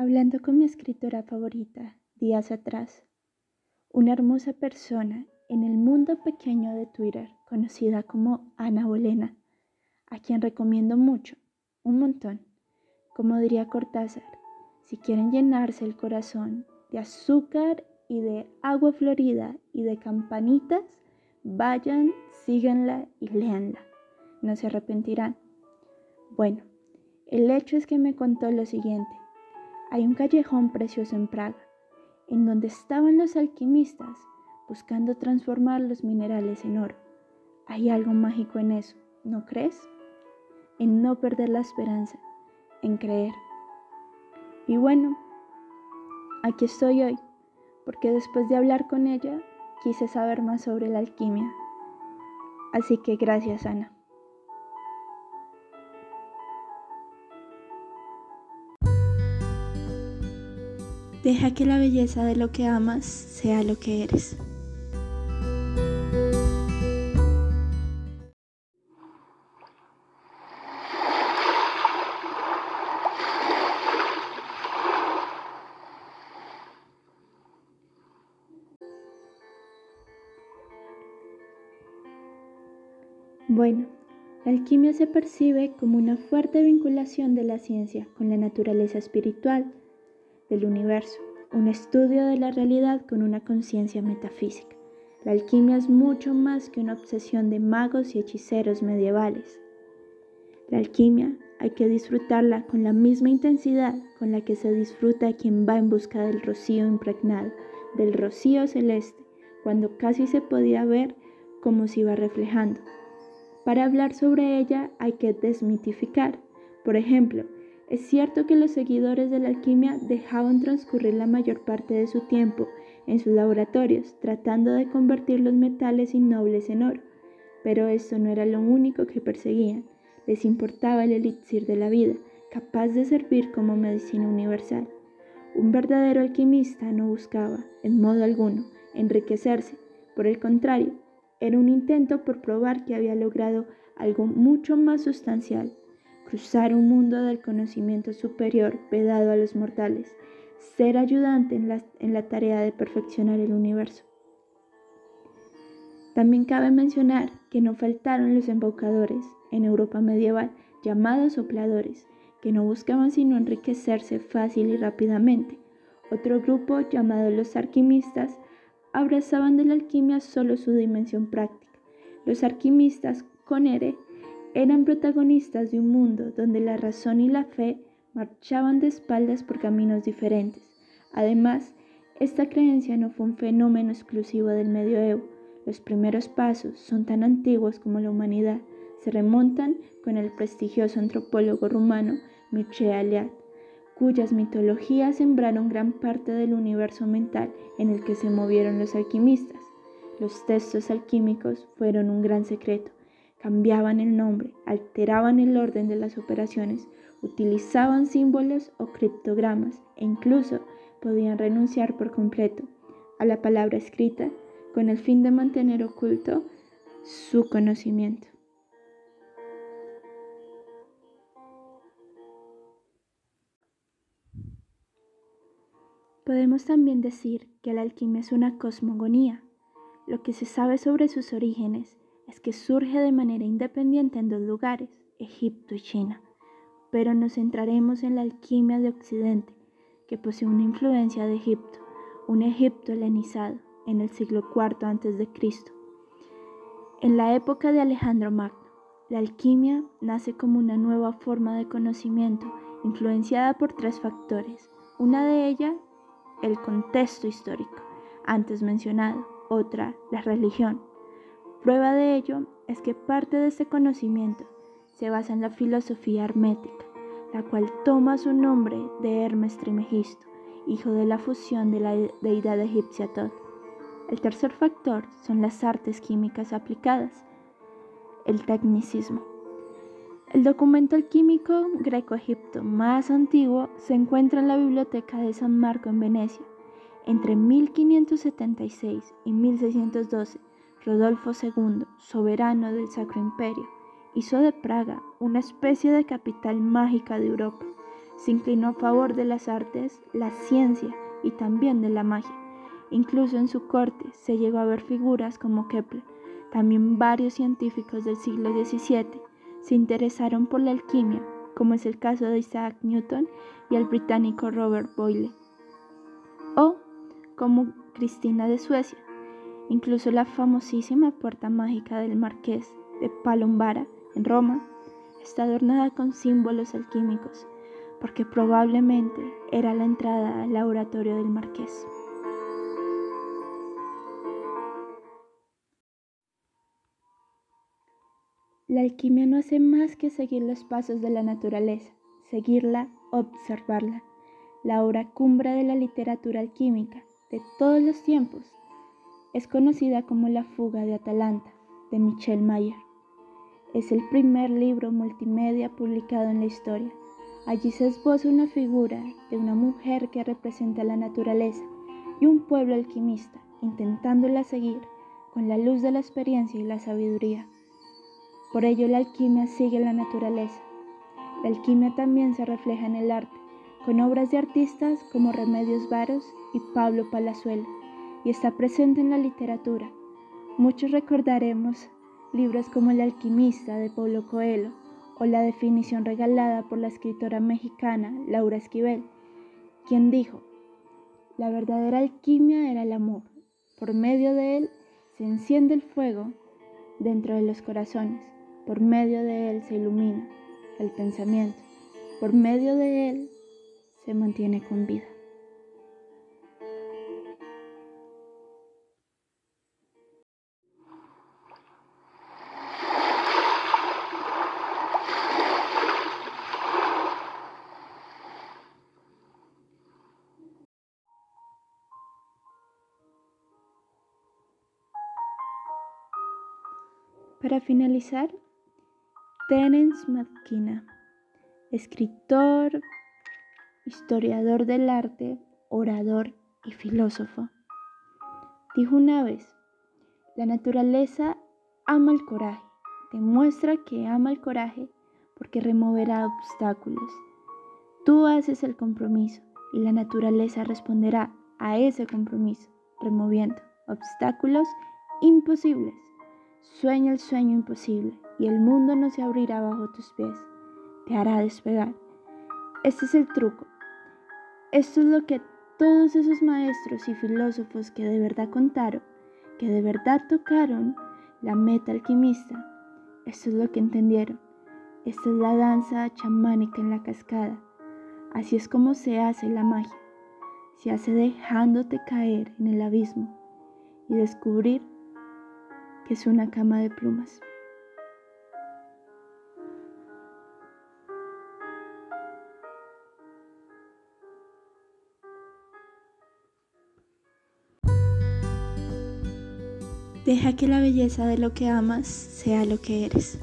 Hablando con mi escritora favorita días atrás, una hermosa persona en el mundo pequeño de Twitter, conocida como Ana Bolena, a quien recomiendo mucho, un montón. Como diría Cortázar, si quieren llenarse el corazón de azúcar y de agua florida y de campanitas, vayan, síganla y léanla. No se arrepentirán. Bueno, el hecho es que me contó lo siguiente. Hay un callejón precioso en Praga, en donde estaban los alquimistas buscando transformar los minerales en oro. Hay algo mágico en eso, ¿no crees? En no perder la esperanza, en creer. Y bueno, aquí estoy hoy, porque después de hablar con ella, quise saber más sobre la alquimia. Así que gracias, Ana. Deja que la belleza de lo que amas sea lo que eres. Bueno, la alquimia se percibe como una fuerte vinculación de la ciencia con la naturaleza espiritual del universo, un estudio de la realidad con una conciencia metafísica. La alquimia es mucho más que una obsesión de magos y hechiceros medievales. La alquimia hay que disfrutarla con la misma intensidad con la que se disfruta quien va en busca del rocío impregnado, del rocío celeste, cuando casi se podía ver como se iba reflejando. Para hablar sobre ella hay que desmitificar. Por ejemplo, es cierto que los seguidores de la alquimia dejaban transcurrir la mayor parte de su tiempo en sus laboratorios tratando de convertir los metales innobles en oro, pero esto no era lo único que perseguían. Les importaba el elixir de la vida, capaz de servir como medicina universal. Un verdadero alquimista no buscaba, en modo alguno, enriquecerse. Por el contrario, era un intento por probar que había logrado algo mucho más sustancial cruzar un mundo del conocimiento superior vedado a los mortales, ser ayudante en la, en la tarea de perfeccionar el universo. También cabe mencionar que no faltaron los embaucadores en Europa medieval, llamados sopladores, que no buscaban sino enriquecerse fácil y rápidamente. Otro grupo, llamado los alquimistas, abrazaban de la alquimia solo su dimensión práctica. Los alquimistas con ere eran protagonistas de un mundo donde la razón y la fe marchaban de espaldas por caminos diferentes. Además, esta creencia no fue un fenómeno exclusivo del medioevo. Los primeros pasos son tan antiguos como la humanidad. Se remontan con el prestigioso antropólogo rumano Mircea Eliade, cuyas mitologías sembraron gran parte del universo mental en el que se movieron los alquimistas. Los textos alquímicos fueron un gran secreto cambiaban el nombre, alteraban el orden de las operaciones, utilizaban símbolos o criptogramas e incluso podían renunciar por completo a la palabra escrita con el fin de mantener oculto su conocimiento. Podemos también decir que la alquimia es una cosmogonía. Lo que se sabe sobre sus orígenes es que surge de manera independiente en dos lugares, Egipto y China, pero nos centraremos en la alquimia de Occidente, que posee una influencia de Egipto, un Egipto helenizado en el siglo IV a.C. En la época de Alejandro Magno, la alquimia nace como una nueva forma de conocimiento influenciada por tres factores. Una de ellas, el contexto histórico, antes mencionado. Otra, la religión. Prueba de ello es que parte de este conocimiento se basa en la filosofía hermética, la cual toma su nombre de Hermes Trimegisto, hijo de la fusión de la deidad egipcia Tot. El tercer factor son las artes químicas aplicadas, el tecnicismo. El documento alquímico greco-egipto más antiguo se encuentra en la biblioteca de San Marco en Venecia. Entre 1576 y 1612 Rodolfo II, soberano del Sacro Imperio, hizo de Praga una especie de capital mágica de Europa. Se inclinó a favor de las artes, la ciencia y también de la magia. Incluso en su corte se llegó a ver figuras como Kepler. También varios científicos del siglo XVII se interesaron por la alquimia, como es el caso de Isaac Newton y el británico Robert Boyle. O como Cristina de Suecia. Incluso la famosísima puerta mágica del marqués de Palombara en Roma está adornada con símbolos alquímicos, porque probablemente era la entrada al laboratorio del marqués. La alquimia no hace más que seguir los pasos de la naturaleza, seguirla, observarla, la obra cumbre de la literatura alquímica de todos los tiempos. Es conocida como La fuga de Atalanta, de Michel Mayer. Es el primer libro multimedia publicado en la historia. Allí se esboza una figura de una mujer que representa la naturaleza y un pueblo alquimista intentándola seguir con la luz de la experiencia y la sabiduría. Por ello la alquimia sigue la naturaleza. La alquimia también se refleja en el arte, con obras de artistas como Remedios Varos y Pablo Palazuelo, y está presente en la literatura. Muchos recordaremos libros como El alquimista de Pablo Coelho o la definición regalada por la escritora mexicana Laura Esquivel, quien dijo, la verdadera alquimia era el amor. Por medio de él se enciende el fuego dentro de los corazones. Por medio de él se ilumina el pensamiento. Por medio de él se mantiene con vida. Para finalizar, Terence McKenna, escritor, historiador del arte, orador y filósofo, dijo una vez, la naturaleza ama el coraje, demuestra que ama el coraje porque removerá obstáculos. Tú haces el compromiso y la naturaleza responderá a ese compromiso, removiendo obstáculos imposibles. Sueña el sueño imposible y el mundo no se abrirá bajo tus pies, te hará despegar. Este es el truco. Esto es lo que todos esos maestros y filósofos que de verdad contaron, que de verdad tocaron la meta alquimista, esto es lo que entendieron. Esta es la danza chamánica en la cascada. Así es como se hace la magia. Se hace dejándote caer en el abismo y descubrir que es una cama de plumas. Deja que la belleza de lo que amas sea lo que eres.